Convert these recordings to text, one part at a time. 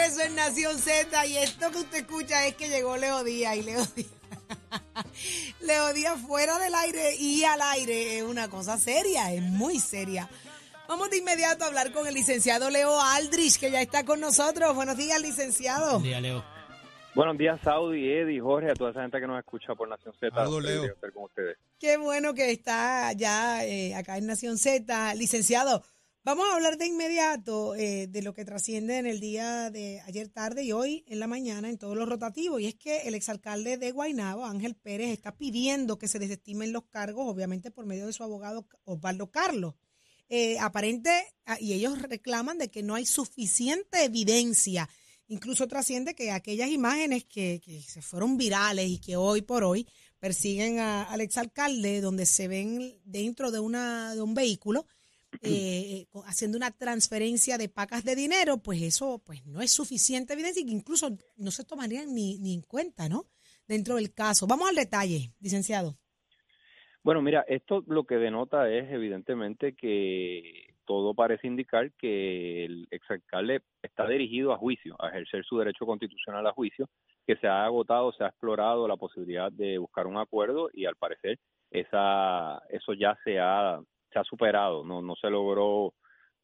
Regreso en Nación Z y esto que usted escucha es que llegó Leo Díaz y Leo Díaz. Leo Díaz fuera del aire y al aire es una cosa seria, es muy seria. Vamos de inmediato a hablar con el licenciado Leo Aldrich, que ya está con nosotros. Buenos días, licenciado. Buen día, Leo. Buenos días, Saudi, Eddie, Jorge, a toda esa gente que nos escucha por Nación Z. Leo. estar con ustedes. Qué bueno que está ya eh, acá en Nación Z. Licenciado, vamos a hablar de inmediato eh, de lo que trasciende en el día de ayer tarde y hoy en la mañana en todos los rotativos. Y es que el exalcalde de Guaynabo, Ángel Pérez, está pidiendo que se desestimen los cargos, obviamente por medio de su abogado Osvaldo Carlos. Eh, aparente, ah, y ellos reclaman de que no hay suficiente evidencia. Incluso trasciende que aquellas imágenes que, se fueron virales y que hoy por hoy persiguen a- al exalcalde, donde se ven dentro de, una, de un vehículo eh, haciendo una transferencia de pacas de dinero, pues eso pues no es suficiente evidencia y que incluso no se tomarían ni, ni en cuenta, ¿no? Dentro del caso. Vamos al detalle, licenciado. Bueno, mira, esto lo que denota es evidentemente que todo parece indicar que el exalcalde está dirigido a juicio, a ejercer su derecho constitucional a juicio, que se ha agotado, se ha explorado la posibilidad de buscar un acuerdo y al parecer esa eso ya se ha se ha superado, no no se logró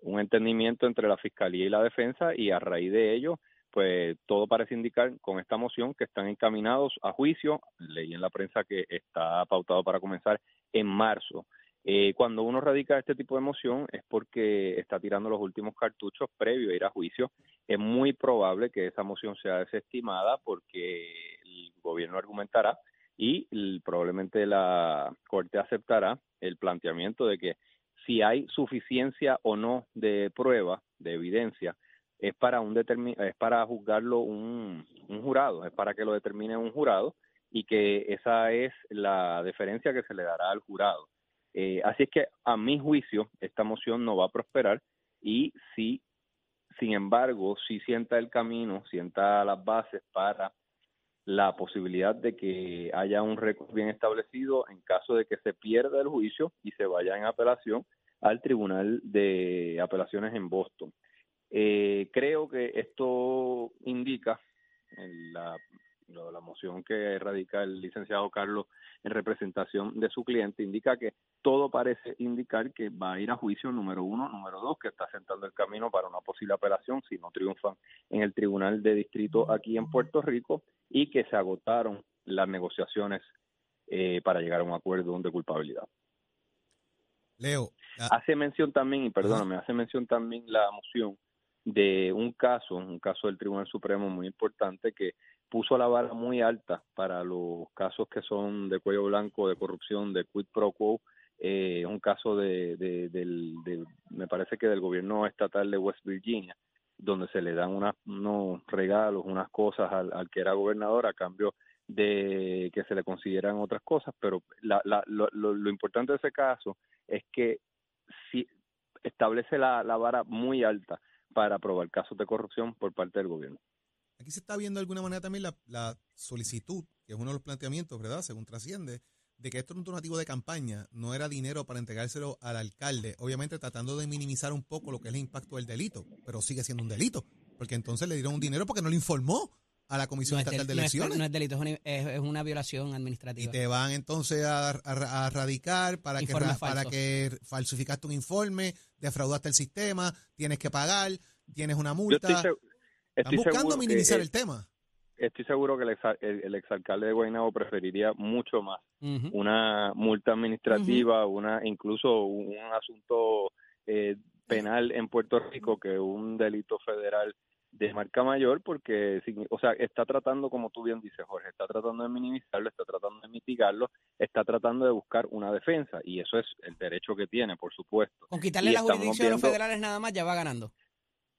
un entendimiento entre la fiscalía y la defensa y a raíz de ello pues todo parece indicar con esta moción que están encaminados a juicio. Leí en la prensa que está pautado para comenzar en marzo. Eh, cuando uno radica este tipo de moción es porque está tirando los últimos cartuchos previo a ir a juicio. Es muy probable que esa moción sea desestimada porque el gobierno argumentará y probablemente la Corte aceptará el planteamiento de que si hay suficiencia o no de prueba, de evidencia, es para un es para juzgarlo un, un jurado, es para que lo determine un jurado y que esa es la deferencia que se le dará al jurado. Eh, así es que a mi juicio esta moción no va a prosperar y si, sin embargo, si sienta el camino, sienta las bases para la posibilidad de que haya un récord bien establecido en caso de que se pierda el juicio y se vaya en apelación al Tribunal de Apelaciones en Boston. Eh, creo que esto indica en la, la moción que radica el licenciado Carlos en representación de su cliente, indica que todo parece indicar que va a ir a juicio número uno, número dos, que está sentando el camino para una posible apelación si no triunfan en el Tribunal de Distrito aquí en Puerto Rico y que se agotaron las negociaciones eh, para llegar a un acuerdo de culpabilidad. Leo, ah, Hace mención también, y perdóname, hace mención también la moción de un caso, un caso del Tribunal Supremo muy importante que puso la vara muy alta para los casos que son de cuello blanco, de corrupción, de quid pro quo. Eh, un caso de, de- del, de- me parece que del gobierno estatal de West Virginia, donde se le dan unas, unos regalos, unas cosas al, al que era gobernador a cambio de que se le consideran otras cosas, pero la, la, lo, lo, lo importante de ese caso es que si establece la, la vara muy alta para aprobar casos de corrupción por parte del gobierno. aquí se está viendo de alguna manera también la, la solicitud, que es uno de los planteamientos, ¿verdad? Según trasciende, de que esto era un donativo de campaña, no era dinero para entregárselo al alcalde, obviamente tratando de minimizar un poco lo que es el impacto del delito, pero sigue siendo un delito, porque entonces le dieron un dinero porque no le informó a la Comisión No es, Estatal del- de no es- Elecciones. no es delito, es una, es- es una violación y administrativa. te van entonces a, a- a radicar para que, para que falsificaste un informe, defraudaste el sistema, tienes que pagar, tienes una multa. estoy, Están buscando que, minimizar el tema. Estoy seguro que el, exa- el, el exalcalde de Guaynabo preferiría mucho más una multa administrativa, una incluso un, un asunto eh, penal en Puerto Rico que un delito federal de marca mayor porque, o sea, está tratando, como tú bien dices, Jorge, está tratando de minimizarlo, está tratando de mitigarlo, está tratando de buscar una defensa y eso es el derecho que tiene, por supuesto. Con quitarle la jurisdicción a los federales nada más ya va ganando.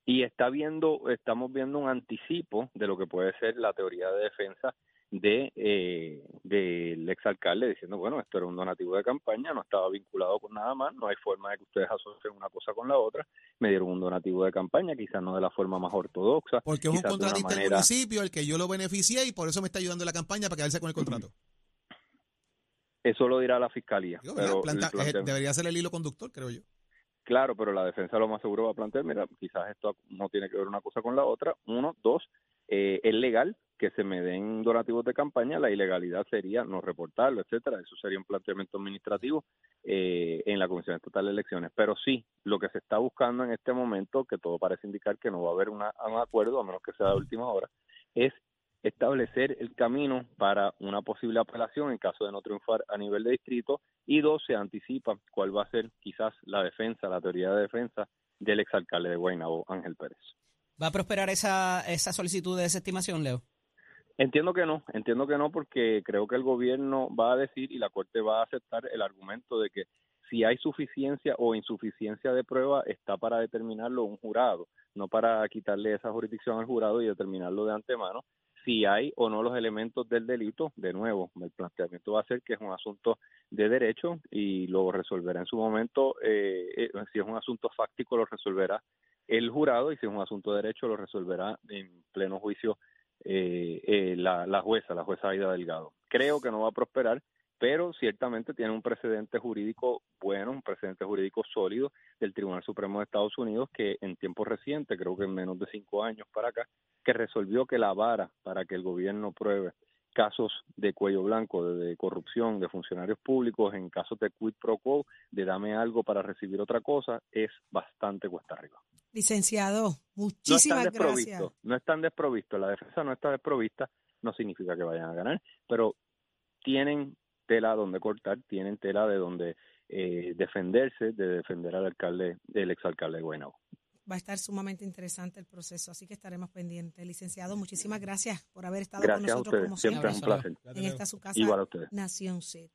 Y está viendo, estamos viendo un anticipo de lo que puede ser la teoría de defensa de eh, del exalcalde diciendo, bueno, esto era un donativo de campaña, no estaba vinculado con nada más, no hay forma de que ustedes asocien una cosa con la otra, me dieron un donativo de campaña, quizás no de la forma más ortodoxa. Porque es un contratista del municipio, el que yo lo beneficié y por eso me está ayudando la campaña para quedarse con el contrato. Eso lo dirá la fiscalía. pero debería ser el hilo conductor, creo yo. Claro, pero la defensa lo más seguro va a plantear, mira, quizás esto no tiene que ver una cosa con la otra. Uno, dos, eh, es legal que se me den donativos de campaña, la ilegalidad sería no reportarlo, etcétera. Eso sería un planteamiento administrativo eh, en la Comisión Estatal de Elecciones. Pero sí, lo que se está buscando en este momento, que todo parece indicar que no va a haber un acuerdo, a menos que sea de última hora, es establecer el camino para una posible apelación en caso de no triunfar a nivel de distrito y dos, se anticipa cuál va a ser quizás la defensa, la teoría de defensa del exalcalde de Guaynabo, Ángel Pérez. ¿Va a prosperar esa, esa solicitud de desestimación, Leo? Entiendo que no, entiendo que no porque creo que el gobierno va a decir y la Corte va a aceptar el argumento de que si hay suficiencia o insuficiencia de prueba está para determinarlo un jurado, no para quitarle esa jurisdicción al jurado y determinarlo de antemano. Si hay o no los elementos del delito, de nuevo, el planteamiento va a ser que es un asunto de derecho y lo resolverá en su momento. Eh, eh, si es un asunto fáctico, lo resolverá el jurado y si es un asunto de derecho lo resolverá en pleno juicio eh, eh, la, jueza, la jueza Aida Delgado. Creo que no va a prosperar, pero ciertamente tiene un precedente jurídico bueno, un precedente jurídico sólido del Tribunal Supremo de Estados Unidos que en tiempo reciente, creo que en menos de cinco años para acá, que resolvió que la vara para que el gobierno pruebe casos de cuello blanco, de, corrupción de funcionarios públicos, en casos de quid pro quo, de dame algo para recibir otra cosa, es bastante cuesta arriba. Licenciado, muchísimas no gracias. No están desprovistos, la defensa no está desprovista, no significa que vayan a ganar, pero tienen tela donde cortar, tienen tela de donde eh, defenderse, de defender al alcalde, el exalcalde de Guaynabo va a estar sumamente interesante el proceso, así que estaremos pendientes. Licenciado, muchísimas gracias por haber estado con nosotros como siempre. un placer. En esta su casa, Igual Nación Z.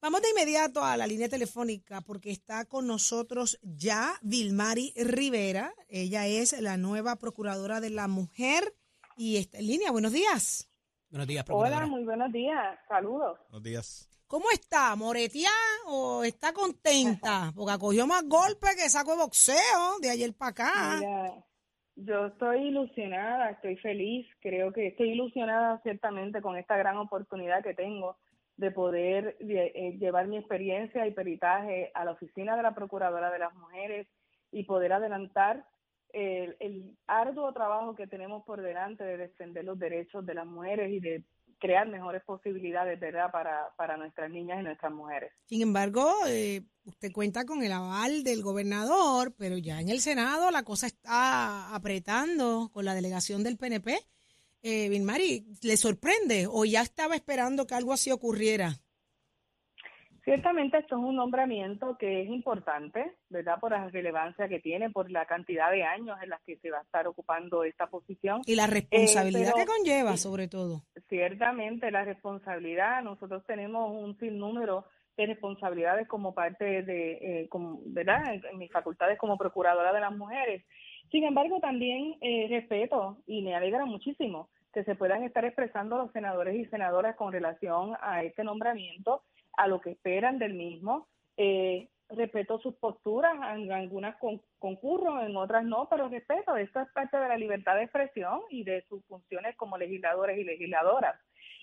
Vamos de inmediato a la línea telefónica porque está con nosotros ya Vilmari Rivera. Ella es la nueva procuradora de la mujer y está en línea. Buenos días. Buenos días. Hola, muy buenos días. Saludos. Buenos días. ¿Cómo está? ¿Moreteada o está contenta? Porque acogió más golpes que saco de boxeo de ayer para acá. yo estoy ilusionada, estoy feliz, creo que estoy ilusionada ciertamente con esta gran oportunidad que tengo de poder eh, llevar mi experiencia y peritaje a la oficina de la Procuradora de las Mujeres y poder adelantar el, arduo trabajo que tenemos por delante de defender los derechos de las mujeres y de crear mejores posibilidades, ¿verdad?, para, para nuestras niñas y nuestras mujeres. Sin embargo, eh, usted cuenta con el aval del gobernador, pero ya en el Senado la cosa está apretando con la delegación del PNP. Eh, ¿le sorprende o ya estaba esperando que algo así ocurriera? Ciertamente esto es un nombramiento que es importante, ¿verdad? Por la relevancia que tiene, por la cantidad de años en las que se va a estar ocupando esta posición. Y la responsabilidad que conlleva, sobre todo. Ciertamente, la responsabilidad. Nosotros tenemos un sinnúmero de responsabilidades como parte de, eh, ¿verdad? En, mis facultades como procuradora de las mujeres. Sin embargo, también eh, respeto y me alegra muchísimo que se puedan estar expresando los senadores y senadoras con relación a este nombramiento a lo que esperan del mismo. Eh, respeto sus posturas, en algunas concurro, en otras no, pero respeto, esto es parte de la libertad de expresión y de sus funciones como legisladores y legisladoras.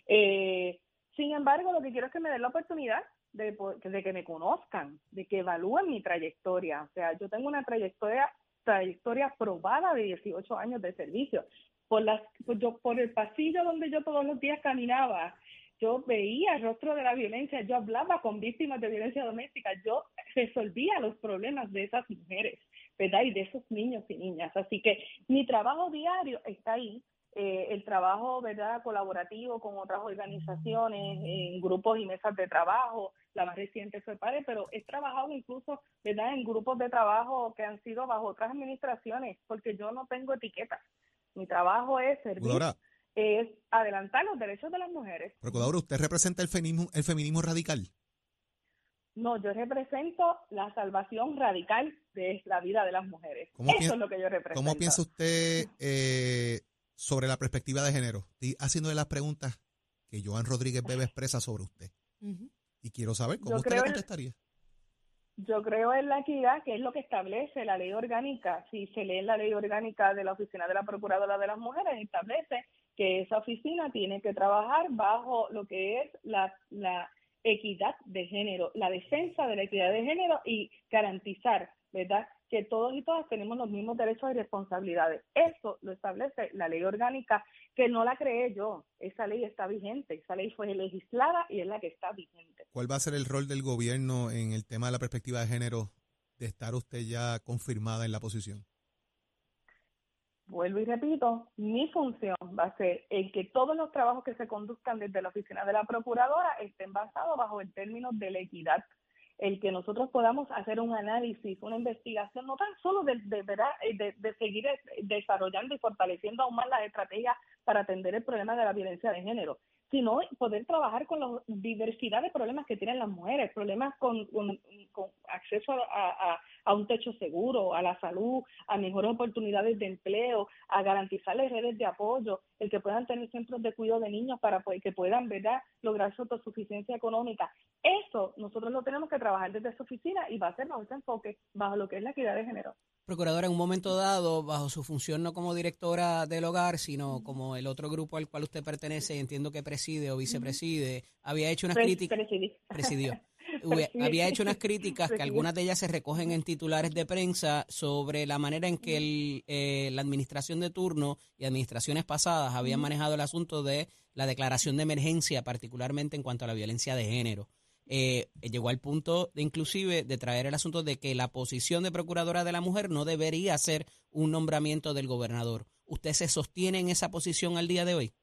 Eh, sin embargo, lo que quiero es que me den la oportunidad de, que me conozcan, de que evalúen mi trayectoria. O sea, yo tengo una trayectoria trayectoria probada de 18 años de servicio. Por, las, yo, por el pasillo donde yo todos los días caminaba, yo veía el rostro de la violencia, yo hablaba con víctimas de violencia doméstica, yo resolvía los problemas de esas mujeres, ¿verdad? Y de esos niños y niñas. Así que mi trabajo diario está ahí. Eh, el trabajo, ¿verdad?, colaborativo con otras organizaciones, en grupos y mesas de trabajo, la más reciente fue PARE, pero he trabajado incluso, ¿verdad?, en grupos de trabajo que han sido bajo otras administraciones, porque yo no tengo etiquetas Mi trabajo es servir, es adelantar los derechos de las mujeres. procuradora, ¿usted representa el feminismo, el feminismo radical? No, yo represento la salvación radical de la vida de las mujeres. ¿Cómo Eso piensa- es lo que yo represento. ¿Cómo piensa usted eh, sobre la perspectiva de género? Estoy haciéndole las preguntas que Joan Rodríguez Bebe expresa sobre usted. Y quiero saber cómo Yo usted le en- contestaría. Yo creo en la equidad, que es lo que establece la ley orgánica. Si se lee la ley orgánica de la Oficina de la Procuradora de las Mujeres, establece que esa oficina tiene que trabajar bajo lo que es la, equidad de género, la defensa de la equidad de género y garantizar, ¿verdad?, que todos y todas tenemos los mismos derechos y responsabilidades. Eso lo establece la ley orgánica, que no la creé yo. Esa ley está vigente, esa ley fue legislada y es la que está vigente. ¿Cuál va a ser el rol del gobierno en el tema de la perspectiva de género de estar usted ya confirmada en la posición? Vuelvo y repito, mi función va a ser el que todos los trabajos que se conduzcan desde la oficina de la procuradora estén basados bajo el término de la equidad, el que nosotros podamos hacer un análisis, una investigación, no tan solo de, de, eh, de, de seguir eh, desarrollando y fortaleciendo aún más las estrategias para atender el problema de la violencia de género, sino poder trabajar con la diversidad de problemas que tienen las mujeres, problemas con, con, acceso a, un techo seguro, a la salud, a mejores oportunidades de empleo, a garantizarles redes de apoyo, el que puedan tener centros de cuidado de niños para que puedan ¿verdad? lograr su autosuficiencia económica. Eso nosotros lo tenemos que trabajar desde esa oficina y va a ser bajo ese enfoque, bajo lo que es la equidad de género. Procuradora, en un momento dado, bajo su función no como directora del hogar, sino como el otro grupo al cual usted pertenece, entiendo que preside o vicepreside, había hecho unas críticas. Presidió. Había hecho unas críticas que algunas de ellas se recogen en titulares de prensa sobre la manera en que el, eh, la administración de turno y administraciones pasadas habían manejado el asunto de la declaración de emergencia, particularmente en cuanto a la violencia de género. Eh, llegó al punto de inclusive de traer el asunto de que la posición de procuradora de la mujer no debería ser un nombramiento del gobernador. ¿Usted se sostiene en esa posición al día de hoy?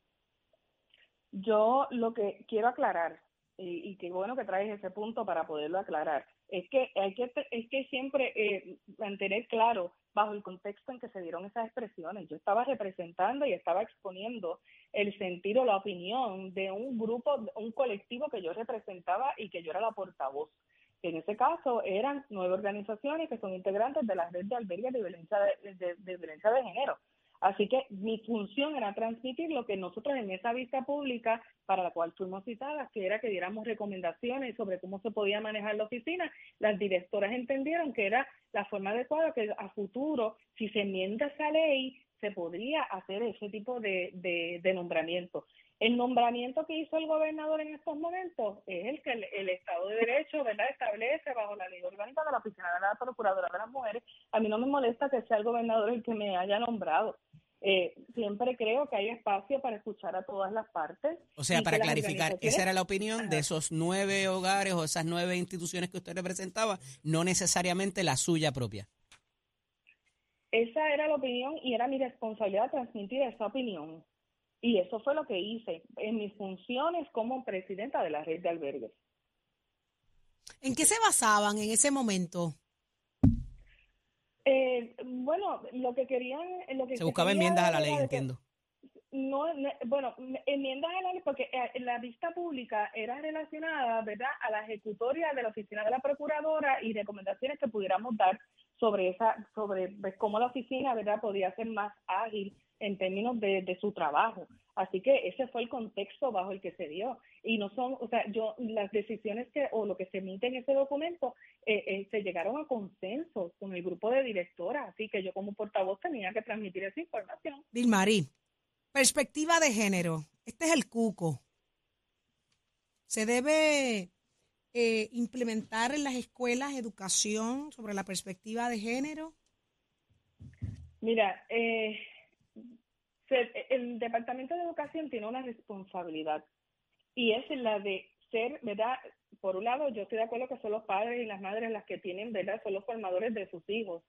Yo lo que quiero aclarar, y, y qué bueno que traes ese punto para poderlo aclarar, es que hay que, es que siempre eh, mantener claro bajo el contexto en que se dieron esas expresiones. Yo estaba representando y estaba exponiendo el sentir o la opinión de un grupo, un colectivo que yo representaba y que yo era la portavoz. En ese caso eran nueve organizaciones que son integrantes de la red de albergues de violencia de- de violencia de género. Así que mi función era transmitir lo que nosotros en esa vista pública, para la cual fuimos citadas, que era que diéramos recomendaciones sobre cómo se podía manejar la oficina. Las directoras entendieron que era la forma adecuada, que a futuro, si se enmienda esa ley, se podría hacer ese tipo de, de, de nombramiento. El nombramiento que hizo el gobernador en estos momentos es el que el, el Estado de Derecho ¿verdad? establece bajo la ley orgánica de la Oficina de la Procuradora de las Mujeres. A mí no me molesta que sea el gobernador el que me haya nombrado. Eh, siempre creo que hay espacio para escuchar a todas las partes. O sea, para clarificar, esa era la opinión de esos nueve hogares o esas nueve instituciones que usted representaba, no necesariamente la suya propia. Esa era la opinión y era mi responsabilidad transmitir esa opinión. Y eso fue lo que hice en mis funciones como presidenta de la red de albergues. ¿En qué se basaban en ese momento? Eh, bueno, lo que querían... Lo que Se buscaba quería enmiendas a la ley, entiendo. No, no, bueno, enmiendas a la ley porque eh, la vista pública era relacionada, ¿verdad?, a la ejecutoria de la oficina de la procuradora y recomendaciones que pudiéramos dar sobre esa, sobre pues, cómo la oficina, ¿verdad?, podía ser más ágil en términos de, de su trabajo. Así que ese fue el contexto bajo el que se dio. Y no son, o sea, yo, las decisiones que, o lo que se emite en ese documento, eh, eh, se llegaron a consensos con el grupo de directoras. Así que yo como portavoz tenía que transmitir esa información. Dilmarí, perspectiva de género. Este es el cuco. Se debe eh, implementar en las escuelas educación sobre la perspectiva de género. Mira, eh, el Departamento de Educación tiene una responsabilidad y es la de ser, ¿verdad? Por un lado, yo estoy de acuerdo que son los padres y las madres las que tienen, ¿verdad? Son los formadores de sus hijos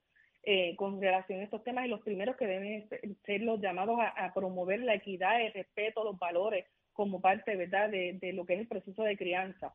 eh, con relación a estos temas y los primeros que deben ser- los llamados a, a promover la equidad, el respeto, los valores como parte, ¿verdad?, de, de lo que es el proceso de crianza.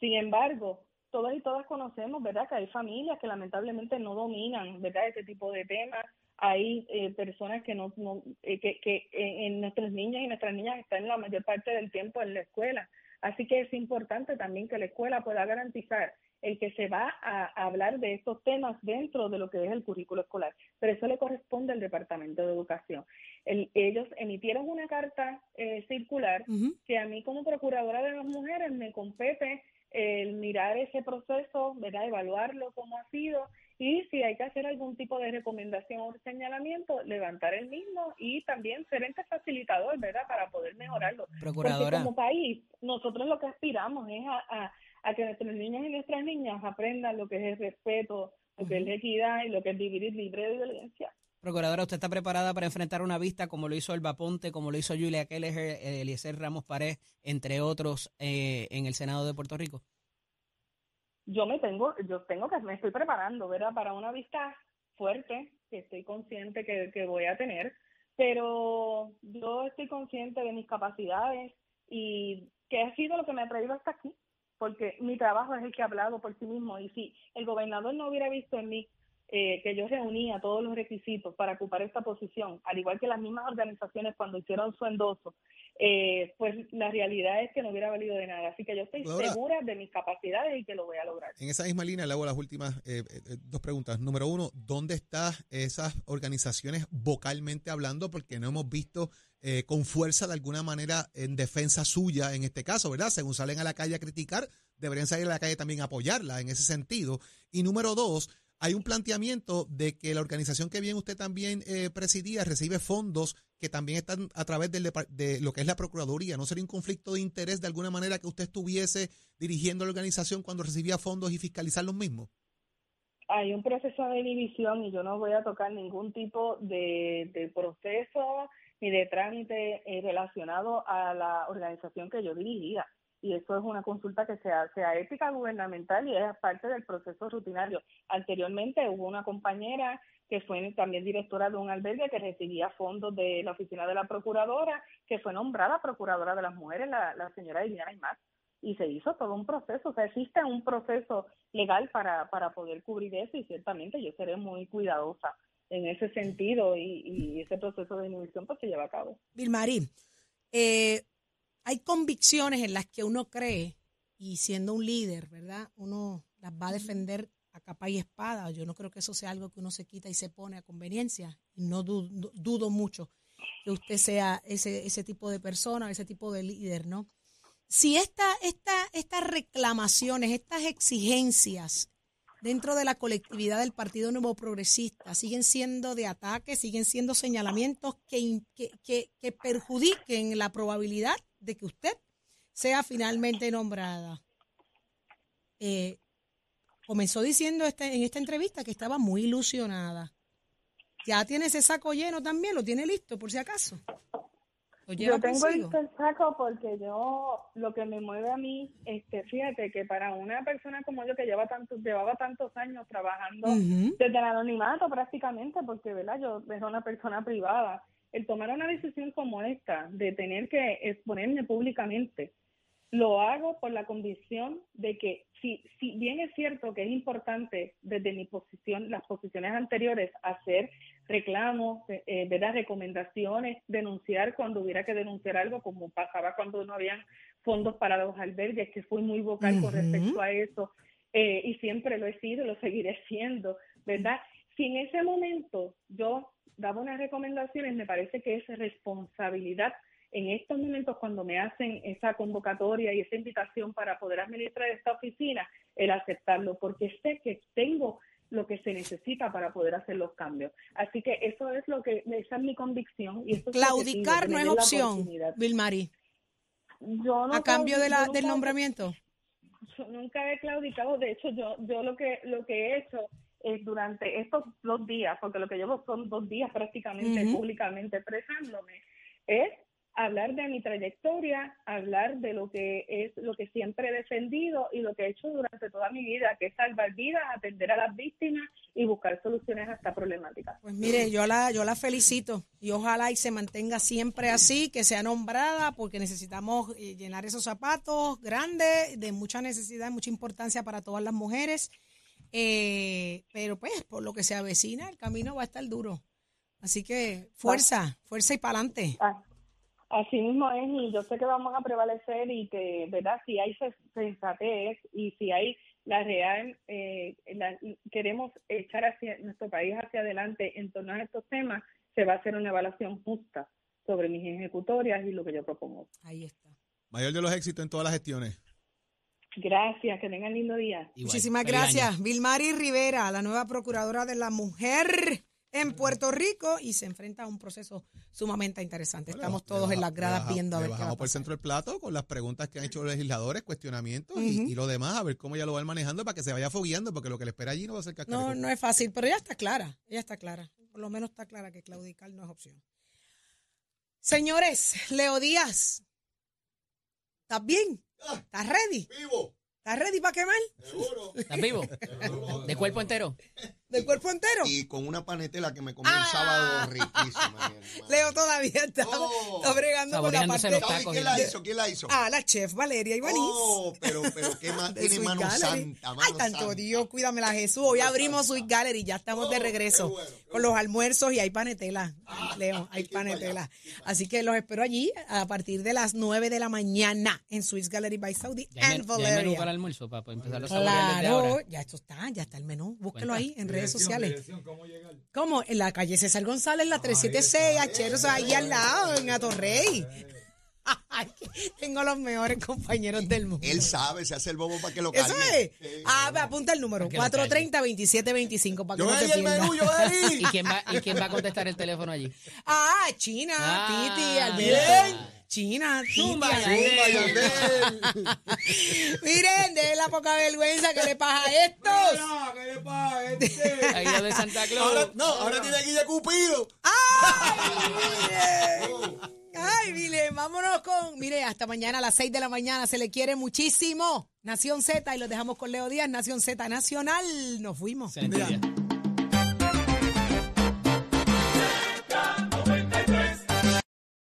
Sin embargo, todas y todas conocemos, ¿verdad?, que hay familias que lamentablemente no dominan, ¿verdad?, este tipo de temas. Hay eh, personas que no, no eh, que, que en nuestros niños y nuestras niñas están la mayor parte del tiempo en la escuela. Así que es importante también que la escuela pueda garantizar el que se va a, hablar de estos temas dentro de lo que es el currículo escolar. Pero eso le corresponde al Departamento de Educación. ellos emitieron una carta eh, circular que a mí como procuradora de las mujeres me compete el mirar ese proceso, ¿verdad? evaluarlo como ha sido y si hay que hacer algún tipo de recomendación o señalamiento, levantar el mismo y también ser ente facilitador, ¿verdad? Para poder mejorarlo. Procuradora. Porque como país, nosotros lo que aspiramos es a, a, que nuestros niños y nuestras niñas aprendan lo que es el respeto, lo que es la equidad y lo que es vivir libre de violencia. Procuradora, ¿usted está preparada para enfrentar una vista como lo hizo el Ponte, como lo hizo Julia Kelleher, Eliezer Ramos Pared, entre otros, eh, en el Senado de Puerto Rico? Yo me tengo, yo tengo que, me estoy preparando, ¿verdad? Para una vista fuerte que estoy consciente que, que voy a tener, pero yo estoy consciente de mis capacidades y que ha sido lo que me ha traído hasta aquí, porque mi trabajo es el que ha hablado por sí mismo y si el gobernador no hubiera visto en mí eh, que yo reunía todos los requisitos para ocupar esta posición, al igual que las mismas organizaciones cuando hicieron su endoso, eh, pues la realidad es que no hubiera valido de nada. Así que yo estoy segura de mis capacidades y que lo voy a lograr. En esa misma línea le hago las últimas eh, dos preguntas. Número uno, ¿dónde están esas organizaciones vocalmente hablando? Porque no hemos visto con fuerza de alguna manera en defensa suya en este caso, ¿verdad? Según salen a la calle a criticar, deberían salir a la calle también a apoyarla en ese sentido. Y número dos, hay un planteamiento de que la organización que bien usted también eh, presidía recibe fondos que también están a través de lo que es la Procuraduría. ¿No sería un conflicto de interés de alguna manera que usted estuviese dirigiendo la organización cuando recibía fondos y fiscalizar los mismos? Hay un proceso de división y yo no voy a tocar ningún tipo de, proceso ni de trámite eh, relacionado a la organización que yo dirigía y eso es una consulta que se hace a ética gubernamental y es parte del proceso rutinario. Anteriormente hubo una compañera que fue también directora de un albergue que recibía fondos de la oficina de la procuradora, que fue nombrada procuradora de las mujeres, la, la señora Liliana Imaz, y se hizo todo un proceso, o sea, existe un proceso legal para, para poder cubrir eso y ciertamente yo seré muy cuidadosa en ese sentido y, y ese proceso de inhibición pues se lleva a cabo. Vilmarín, eh, hay convicciones en las que uno cree y siendo un líder, ¿verdad? Uno las va a defender a capa y espada. Yo no creo que eso sea algo que uno se quita y se pone a conveniencia. Y no dudo, mucho que usted sea ese, ese tipo de persona, ese tipo de líder, ¿no? Si esta, esta, estas reclamaciones, estas exigencias dentro de la colectividad del Partido Nuevo Progresista siguen siendo de ataque, siguen siendo señalamientos que, que, que perjudiquen la probabilidad de que usted sea finalmente nombrada. Eh, comenzó diciendo este, en esta entrevista que estaba muy ilusionada. ¿Ya tiene ese saco lleno también? ¿Lo tiene listo por si acaso? Yo tengo el saco porque yo, lo que me mueve a mí, este, fíjate que para una persona como yo que lleva tantos, llevaba tantos años trabajando desde el anonimato prácticamente, porque verdad yo era una persona privada, el tomar una decisión como esta, de tener que exponerme públicamente, lo hago por la convicción de que si, si bien es cierto que es importante desde mi posición, las posiciones anteriores, hacer reclamos, eh, dar recomendaciones, denunciar cuando hubiera que denunciar algo, como pasaba cuando no habían fondos para los albergues, que fui muy vocal con respecto a eso, eh, y siempre lo he sido lo seguiré siendo, ¿verdad? Si en ese momento yo daba unas recomendaciones, me parece que es responsabilidad en estos momentos cuando me hacen esa convocatoria y esa invitación para poder administrar esta oficina, el aceptarlo, porque sé que tengo lo que se necesita para poder hacer los cambios. Así que eso es lo que, esa es mi convicción. Y Claudicar no es opción, Vilmari. Yo a cambio de la, del nombramiento. Yo nunca he claudicado, de hecho yo yo lo que lo que he hecho eh, durante estos dos días, porque lo que llevo son dos días prácticamente públicamente expresándome, es hablar de mi trayectoria, hablar de lo que es lo que siempre he defendido y lo que he hecho durante toda mi vida, que es salvar vidas, atender a las víctimas y buscar soluciones a esta problemática. Pues mire, yo la yo la felicito y ojalá y se mantenga siempre así, que sea nombrada porque necesitamos eh, llenar esos zapatos grandes de mucha necesidad, mucha importancia para todas las mujeres. Eh, pero pues por lo que se avecina, el camino va a estar duro. Así que fuerza, fuerza y para adelante. Ah, Así mismo es, y yo sé que vamos a prevalecer y que, ¿verdad? Si hay se- sensatez y si hay la real, eh, la- queremos echar hacia nuestro país hacia adelante en torno a estos temas, se va a hacer una evaluación justa sobre mis ejecutorias y lo que yo propongo. Ahí está. Mayor de los éxitos en todas las gestiones. Gracias, que tengan lindo día. Igual. Muchísimas Feliz gracias. año. Vilmari Rivera, la nueva procuradora de la mujer en Puerto Rico y se enfrenta a un proceso sumamente interesante. Bueno, Estamos todos en las gradas baja- viendo a ver le qué va a bajamos por el centro del plato con las preguntas que han hecho los legisladores, cuestionamientos y- lo demás, a ver cómo ella lo va manejando para que se vaya fogueando, porque lo que le espera allí no va a ser cascarejo. No, no es fácil, pero ella está clara. Ella está clara. Por lo menos está clara que claudicar no es opción. Señores, Leo Díaz, ¿estás bien? ¿Estás ready? Vivo, ¿Estás ready para quemar? seguro. ¿Estás vivo? ¿De cuerpo entero? ¿Del cuerpo entero? Y con una panetela que me comí Ah. el sábado riquísima. Leo todavía está, Oh. está bregando con la parte... los ¿Sabes tacos quién la hizo? ¿Quién la hizo? Ah, la chef Valeria Ibaniz. Oh, pero, pero qué más tiene mano Gallery. santa, mano Ay, tanto santa. Dios, cuídamela Jesús. Hoy abrimos Sweet Gallery, ya estamos de Oh, regreso qué bueno, qué con los almuerzos y hay panetela, Leo, hay panetela. Así que los espero allí a partir de las 9 de la mañana en Sweet Gallery by Saudi ¿Ya and men- ya hay menú Valeria. para el almuerzo para empezar desde Claro, ahora? ya esto está, ya está el menú. Búsquelo Cuenta. ahí en redes sociales. ¿Cómo? En la calle César González, la 376, Acheros, ahí al lado, en Atorrey. Ay, Tengo los mejores compañeros del mundo. Él sabe, se hace el bobo para que lo Eso cambie. es. Ah, ve, apunta el número. Para que lo 430-2725 para que Yo no te el menú, yo ¿Y veía. quién, va, ¿Y quién va a contestar el teléfono allí? Ah, China, Ah, Titi, Alberto. bien. China, Zumba. Zumba. Miren, de la poca vergüenza que le pasa a estos. ¿Qué le pasa a este? De Santa Claus. Ahora, no, ahora tiene Guilla Cupido. Ay, mire, vámonos con. Mire, hasta mañana a las 6 de la mañana. Se le quiere muchísimo. Nación Z y los dejamos con Leo Díaz, Nación Z Nacional. Nos fuimos.